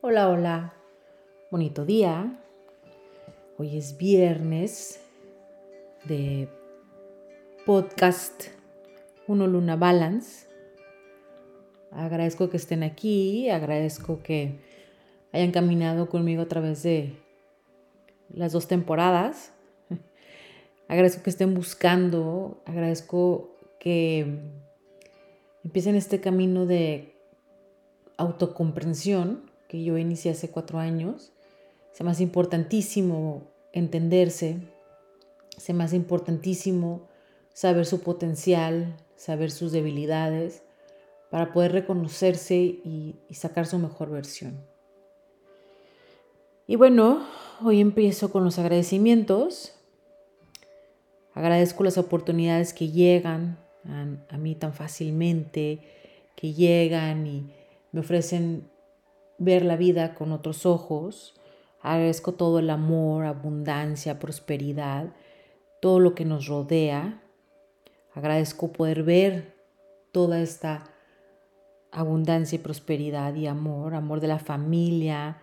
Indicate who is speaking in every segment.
Speaker 1: Hola, hola. Bonito día. Hoy es viernes de podcast Uno Luna Balance. Agradezco que estén aquí, agradezco que hayan caminado conmigo a través de las dos temporadas. Agradezco que estén buscando, agradezco que empiecen este camino de autocomprensión que yo inicié hace cuatro años. Es más importantísimo entenderse, es más importantísimo saber su potencial, saber sus debilidades, para poder reconocerse y, sacar su mejor versión. Y bueno, hoy empiezo con los agradecimientos. Agradezco las oportunidades que llegan a, mí tan fácilmente, que llegan y me ofrecen ver la vida con otros ojos. Agradezco todo el amor, abundancia, prosperidad, todo lo que nos rodea. Agradezco poder ver toda esta abundancia y prosperidad y amor, amor de la familia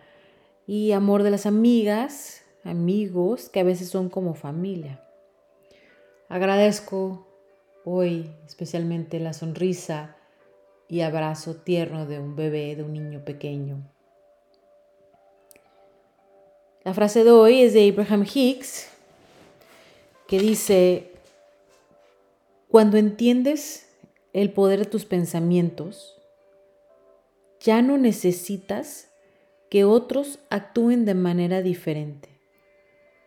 Speaker 1: y amor de las amigas, amigos, que a veces son como familia. Agradezco hoy especialmente la sonrisa y abrazo tierno de un bebé, de un niño pequeño. La frase de hoy es de Abraham Hicks, que dice, cuando entiendes el poder de tus pensamientos, ya no necesitas que otros actúen de manera diferente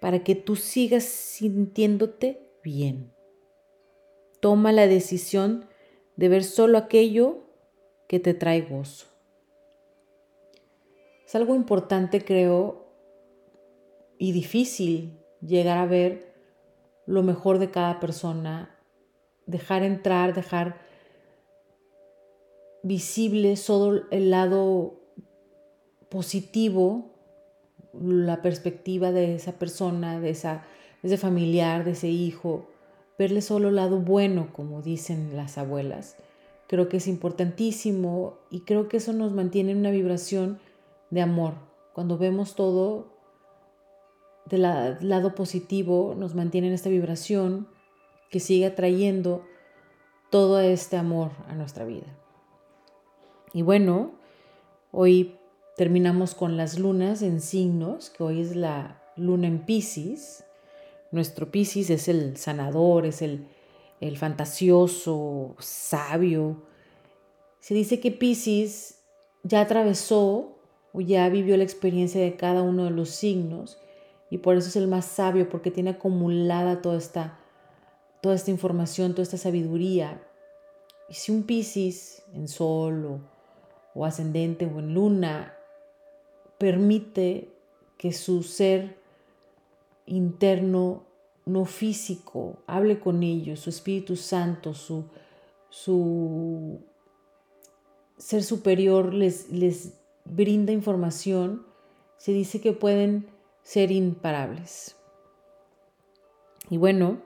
Speaker 1: para que tú sigas sintiéndote bien. Toma la decisión de ver solo aquello que te trae gozo. Es algo importante, creo, y difícil llegar a ver lo mejor de cada persona, dejar entrar, dejar visible solo el lado positivo, la perspectiva de esa persona, de, esa, de ese familiar, de ese hijo, verle solo el lado bueno, como dicen las abuelas Creo que es importantísimo y creo que eso nos mantiene en una vibración de amor. Cuando vemos todo del lado positivo, nos mantiene en esta vibración que sigue atrayendo todo este amor a nuestra vida. Y bueno, hoy terminamos con las lunas en signos, que hoy es la luna en Pisces. Nuestro Pisces es el sanador, es el el fantasioso, sabio. Se dice que Pisces ya atravesó o ya vivió la experiencia de cada uno de los signos y por eso es el más sabio porque tiene acumulada toda esta, toda esta información, toda esta sabiduría. Y si un Pisces en sol o, o ascendente o en luna permite que su ser interno no físico, hable con ellos, su Espíritu Santo, su, su ser superior les, les brinda información, se dice que pueden ser imparables. Y bueno,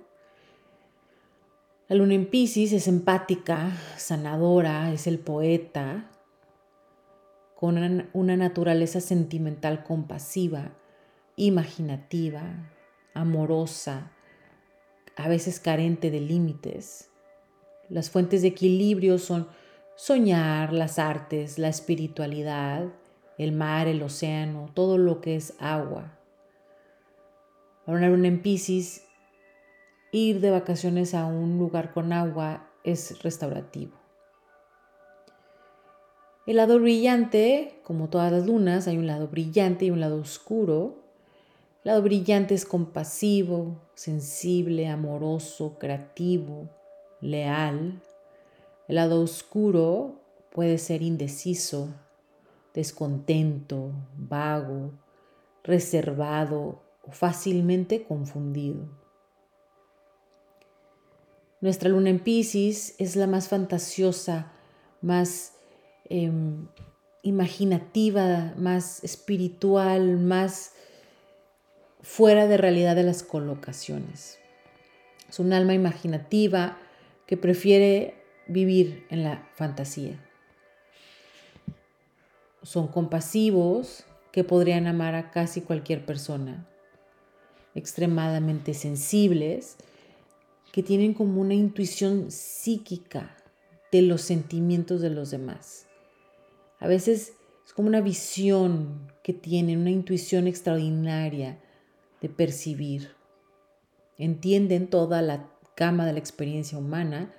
Speaker 1: la luna en Pisces es empática, sanadora, es el poeta, con una naturaleza sentimental compasiva, imaginativa, amorosa, a veces carente de límites. Las fuentes de equilibrio son soñar, las artes, la espiritualidad, el mar, el océano, todo lo que es agua. Para una luna en Pisces, ir de vacaciones a un lugar con agua es restaurativo. El lado brillante, como todas las lunas, hay un lado brillante y un lado oscuro. El lado brillante es compasivo, sensible, amoroso, creativo, leal. El lado oscuro puede ser indeciso, descontento, vago, reservado o fácilmente confundido. Nuestra luna en Pisces es la más fantasiosa, más em, imaginativa, más espiritual, más fuera de realidad de las colocaciones. Es un alma imaginativa que prefiere vivir en la fantasía. son compasivos, que podrían amar a casi cualquier persona, extremadamente sensibles, que tienen como una intuición psíquica de los sentimientos de los demás. A veces es como una visión que tienen, una intuición extraordinaria de percibir. Entienden toda la gama de la experiencia humana,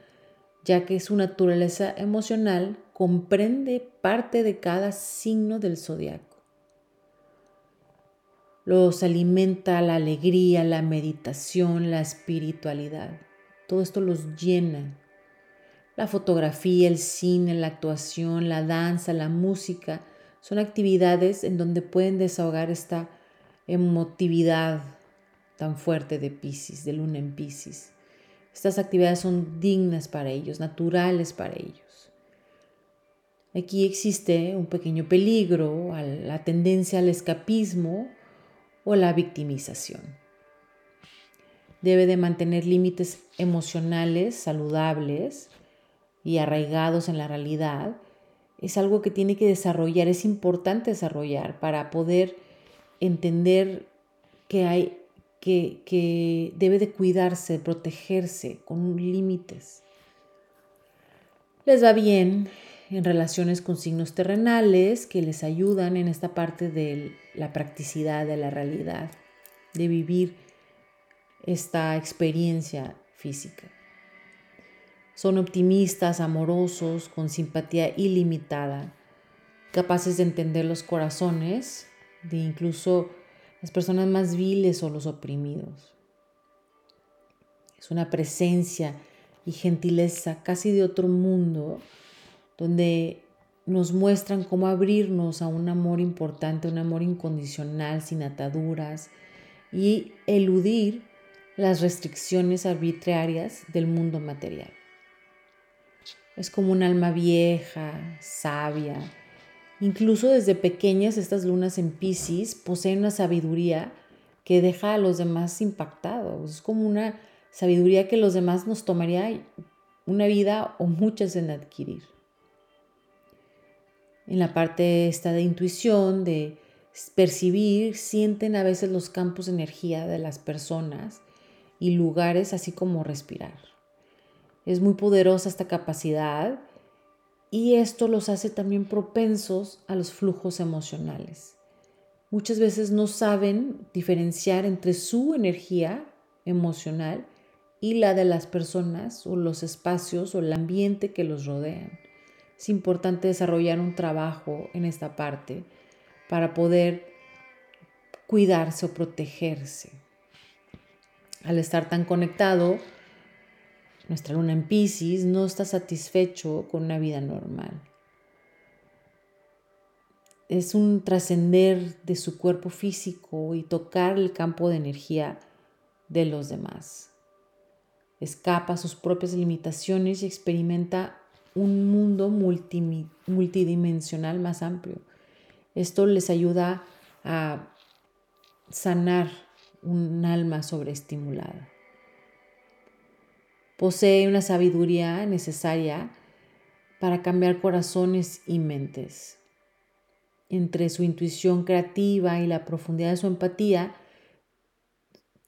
Speaker 1: ya que su naturaleza emocional comprende parte de cada signo del zodiaco. Los alimenta la alegría, la meditación, la espiritualidad. Todo esto los llena. La fotografía, el cine, la actuación, la danza, la música son actividades en donde pueden desahogar esta emotividad tan fuerte de Pisces, de luna en Pisces. Estas actividades son dignas para ellos, naturales para ellos. Aquí existe un pequeño peligro, la tendencia al escapismo o la victimización. Debe de mantener límites emocionales saludables y arraigados en la realidad. Es algo que tiene que desarrollar, es importante desarrollar para poder entender que hay que, que debe de cuidarse, protegerse con límites. Les va bien en relaciones con signos terrenales que les ayudan en esta parte de la practicidad, de la realidad, de vivir esta experiencia física. Son optimistas, amorosos, con simpatía ilimitada, capaces de entender los corazones de incluso las personas más viles o los oprimidos. Es una presencia y gentileza casi de otro mundo donde nos muestran cómo abrirnos a un amor importante, un amor incondicional, sin ataduras y eludir las restricciones arbitrarias del mundo material. Es como un alma vieja, sabia. Incluso desde pequeñas estas lunas en Pisces poseen una sabiduría que deja a los demás impactados. Es como una sabiduría que los demás nos tomaría una vida o muchas en adquirir en la parte esta de intuición, de percibir, sienten a veces los campos de energía de las personas y lugares, así como respirar. Es muy poderosa esta capacidad y esto los hace también propensos a los flujos emocionales. Muchas veces no saben diferenciar entre su energía emocional y la de las personas o los espacios o el ambiente que los rodean es importante desarrollar un trabajo en esta parte para poder cuidarse o protegerse. Al estar tan conectado, nuestra luna en Pisces no está satisfecho con una vida normal. Es un trascender de su cuerpo físico y tocar el campo de energía de los demás. Escapa a sus propias limitaciones y experimenta un mundo multidimensional más amplio. Esto les ayuda a sanar un alma sobreestimulada. Posee una sabiduría necesaria para cambiar corazones y mentes. Entre su intuición creativa y la profundidad de su empatía,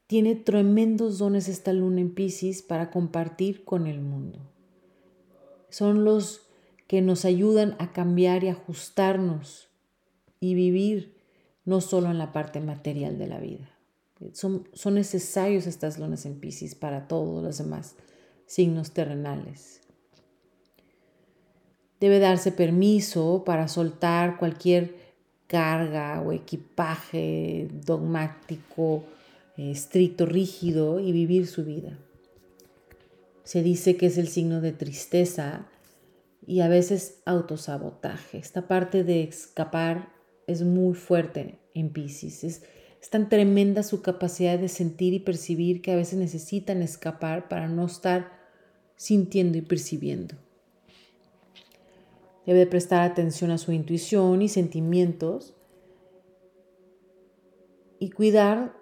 Speaker 1: tiene tremendos dones esta luna en Pisces para compartir con el mundo son los que nos ayudan a cambiar y ajustarnos y vivir no solo en la parte material de la vida. Son, son necesarios estas lunas en Pisces para todos los demás signos terrenales. Debe darse permiso para soltar cualquier carga o equipaje dogmático, estricto, rígido y vivir su vida. Se dice que es el signo de tristeza y a veces autosabotaje. Esta parte de escapar es muy fuerte en Pisces. Es, es tan tremenda su capacidad de sentir y percibir que a veces necesitan escapar para no estar sintiendo y percibiendo. Debe prestar atención a su intuición y sentimientos y cuidar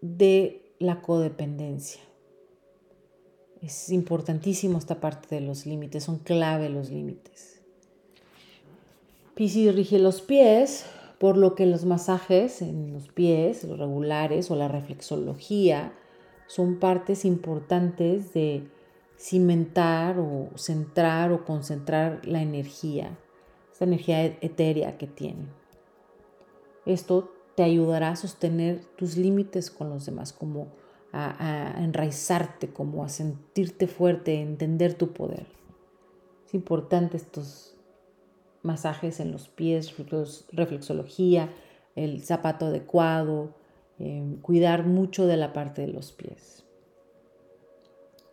Speaker 1: de la codependencia. Es importantísimo esta parte de los límites, son clave los límites. Piscis rige los pies, por lo que los masajes en los pies, los regulares o la reflexología son partes importantes de cimentar o centrar o concentrar la energía, esta energía etérea que tienen. Esto te ayudará a sostener tus límites con los demás, como a, enraizarte, como a sentirte fuerte, a entender tu poder. Es importante estos masajes en los pies, reflexología, el zapato adecuado, em, cuidar mucho de la parte de los pies.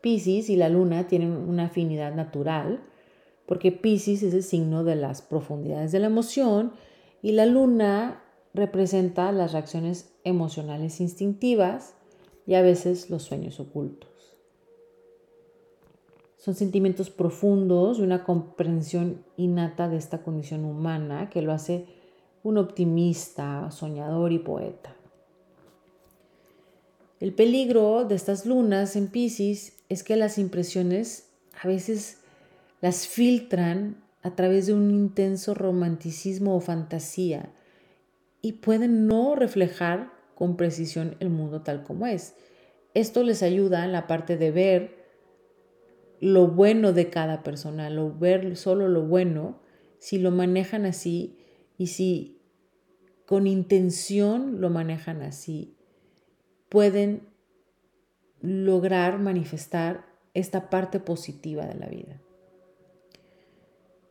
Speaker 1: Pisces y la luna tienen una afinidad natural porque Pisces es el signo de las profundidades de la emoción y la luna representa las reacciones emocionales instintivas y a veces los sueños ocultos. Son sentimientos profundos y una comprensión innata de esta condición humana que lo hace un optimista, soñador y poeta. El peligro de estas lunas en Pisces es que las impresiones a veces las filtran a través de un intenso romanticismo o fantasía y pueden no reflejar con precisión el mundo tal como es. Esto les ayuda en la parte de ver lo bueno de cada persona, lo ver solo lo bueno, si lo manejan así y si con intención lo manejan así, pueden lograr manifestar esta parte positiva de la vida.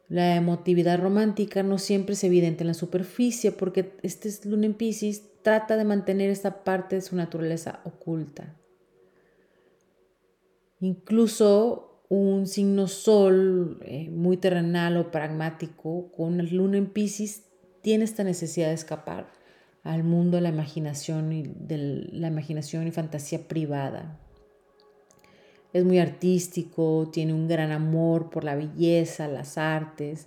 Speaker 1: La emotividad romántica no siempre es evidente en la superficie porque este luna en Pisces trata de mantener esta parte de su naturaleza oculta. Incluso un signo sol eh, muy terrenal o pragmático con el luna en Pisces tiene esta necesidad de escapar al mundo de la imaginación y de la imaginación y fantasía privada. Es muy artístico, tiene un gran amor por la belleza, las artes,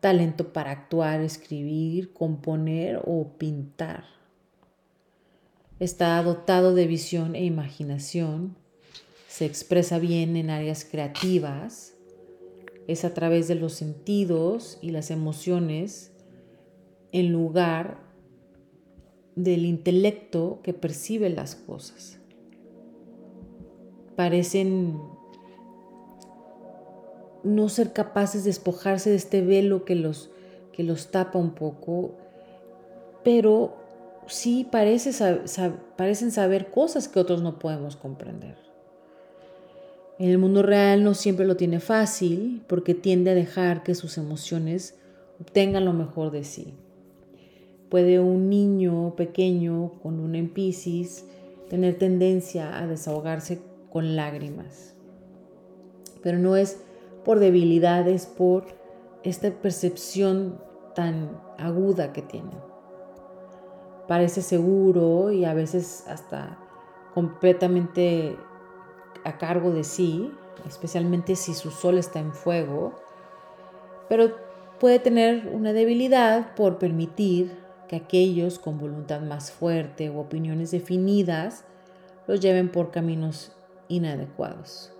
Speaker 1: talento para actuar, escribir, componer o pintar. Está dotado de visión e imaginación, se expresa bien en áreas creativas, es a través de los sentidos y las emociones en lugar del intelecto que percibe las cosas. Parecen no ser capaces de despojarse de este velo que los, que los tapa un poco, pero sí parece, parecen saber cosas que otros no podemos comprender. En el mundo real no siempre lo tiene fácil porque tiende a dejar que sus emociones obtengan lo mejor de sí. Puede un niño pequeño con una en tener tendencia a desahogarse con lágrimas. Pero no es por debilidad, es por esta percepción tan aguda que tiene. Parece seguro y a veces hasta completamente a cargo de sí, especialmente si su sol está en fuego, pero puede tener una debilidad por permitir que aquellos con voluntad más fuerte o opiniones definidas los lleven por caminos inadecuados.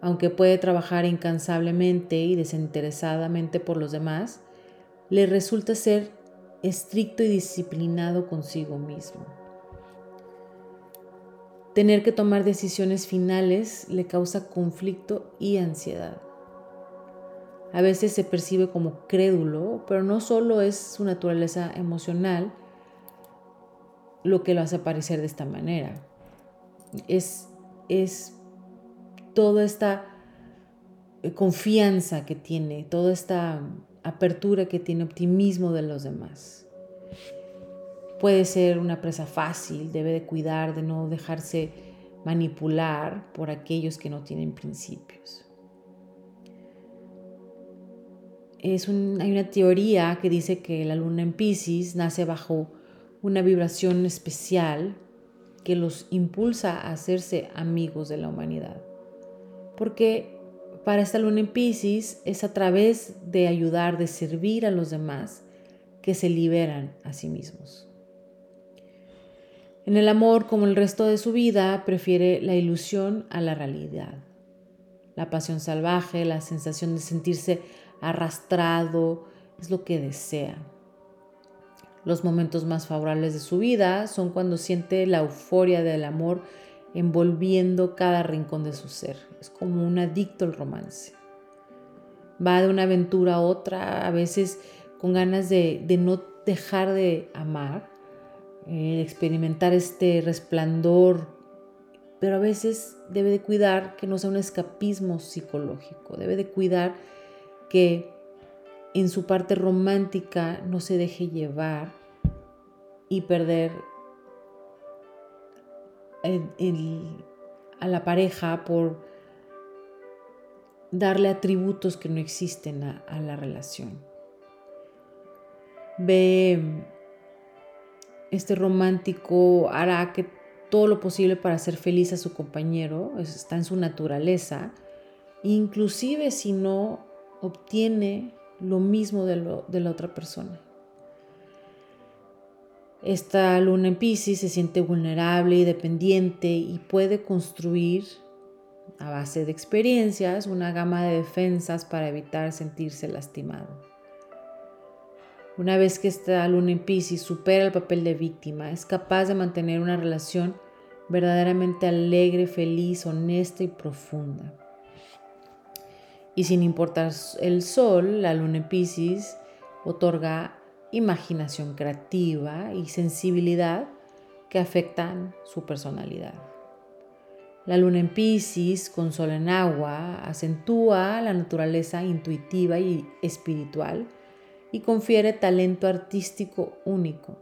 Speaker 1: Aunque puede trabajar incansablemente y desinteresadamente por los demás, le resulta ser estricto y disciplinado consigo mismo. Tener que tomar decisiones finales le causa conflicto y ansiedad. A veces se percibe como crédulo, pero no solo es su naturaleza emocional lo que lo hace aparecer de esta manera. Es, es toda esta confianza que tiene, toda esta apertura que tiene, optimismo de los demás. Puede ser una presa fácil, debe de cuidar de no dejarse manipular por aquellos que no tienen principios. Es hay una teoría que dice que la luna en Pisces nace bajo una vibración especial que los impulsa a hacerse amigos de la humanidad. Porque para esta luna en Pisces es a través de ayudar, de servir a los demás, que se liberan a sí mismos. En el amor, como el resto de su vida, prefiere la ilusión a la realidad. La pasión salvaje, la sensación de sentirse arrastrado es lo que desea. Los momentos más favorables de su vida son cuando siente la euforia del amor envolviendo cada rincón de su ser. Es como un adicto al romance. Va de una aventura a otra, a veces con ganas de, no dejar de amar, eh, experimentar este resplandor, pero a veces debe de cuidar que no sea un escapismo psicológico, debe de cuidar que en su parte romántica no se deje llevar y perder a la pareja por darle atributos que no existen a, la relación. Ve, este romántico hará que todo lo posible para hacer feliz a su compañero, está en su naturaleza, inclusive si no obtiene lo mismo de, la otra persona. Esta luna en Pisces se siente vulnerable y dependiente y puede construir a base de experiencias una gama de defensas para evitar sentirse lastimado. Una vez que esta luna en Pisces supera el papel de víctima, es capaz de mantener una relación verdaderamente alegre, feliz, honesta y profunda. Y sin importar el sol, la luna en Pisces otorga imaginación creativa y sensibilidad que afectan su personalidad. La luna en Pisces, con sol en agua, acentúa la naturaleza intuitiva y espiritual y confiere talento artístico único.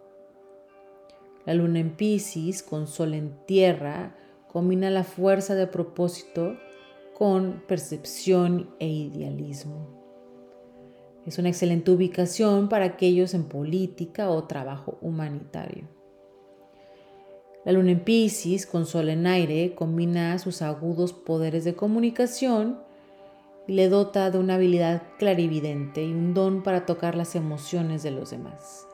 Speaker 1: La luna en Pisces, con sol en tierra, combina la fuerza de propósito con percepción e idealismo. Es una excelente ubicación para aquellos en política o trabajo humanitario. La luna en Pisces, con sol en aire, combina sus agudos poderes de comunicación y le dota de una habilidad clarividente y un don para tocar las emociones de los demás.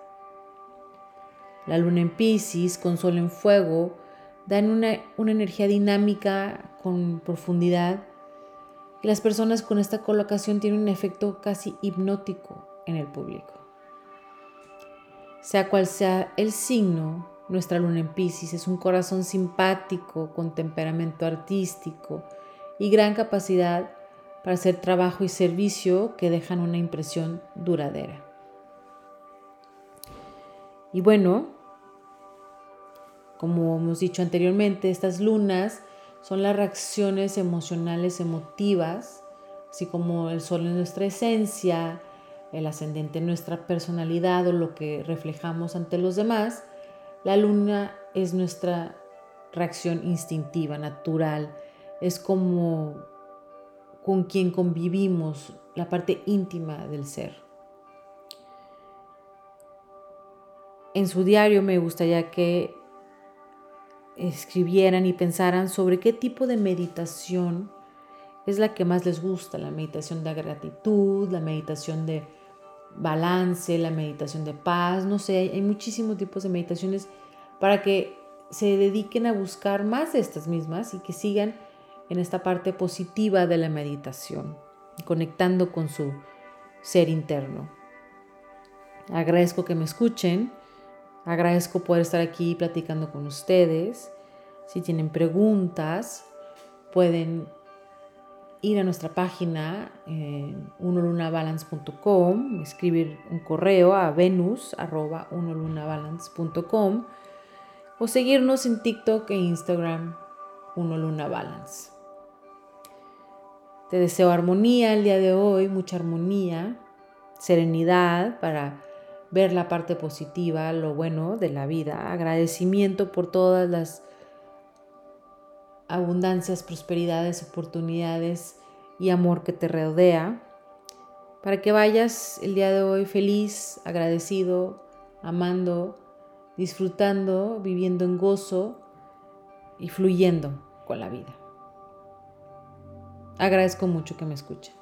Speaker 1: La luna en Pisces, con sol en fuego, dan una, una energía dinámica con profundidad y las personas con esta colocación tienen un efecto casi hipnótico en el público. Sea cual sea el signo, nuestra luna en Pisces es un corazón simpático, con temperamento artístico y gran capacidad para hacer trabajo y servicio que dejan una impresión duradera. Y bueno, como hemos dicho anteriormente, estas lunas son las reacciones emocionales emotivas, así como el sol en nuestra esencia, el ascendente en nuestra personalidad o lo que reflejamos ante los demás. La luna es nuestra reacción instintiva, natural, es como con quien convivimos, la parte íntima del ser. En su diario me gustaría que escribieran y pensaran sobre qué tipo de meditación es la que más les gusta, la meditación de gratitud, la meditación de balance, la meditación de paz, no sé, hay, muchísimos tipos de meditaciones para que se dediquen a buscar más de estas mismas y que sigan en esta parte positiva de la meditación, conectando con su ser interno. Agradezco que me escuchen Agradezco poder estar aquí platicando con ustedes. Si tienen preguntas, pueden ir a nuestra página en unolunabalance.com, escribir un correo a venus.unolunabalance.com o seguirnos en TikTok e Instagram unolunabalance. Te deseo armonía el día de hoy, mucha armonía, serenidad para ver la parte positiva, lo bueno de la vida, agradecimiento por todas las abundancias, prosperidades, oportunidades y amor que te rodea, para que vayas el día de hoy feliz, agradecido, amando, disfrutando, viviendo en gozo y fluyendo con la vida. Agradezco mucho que me escuchen.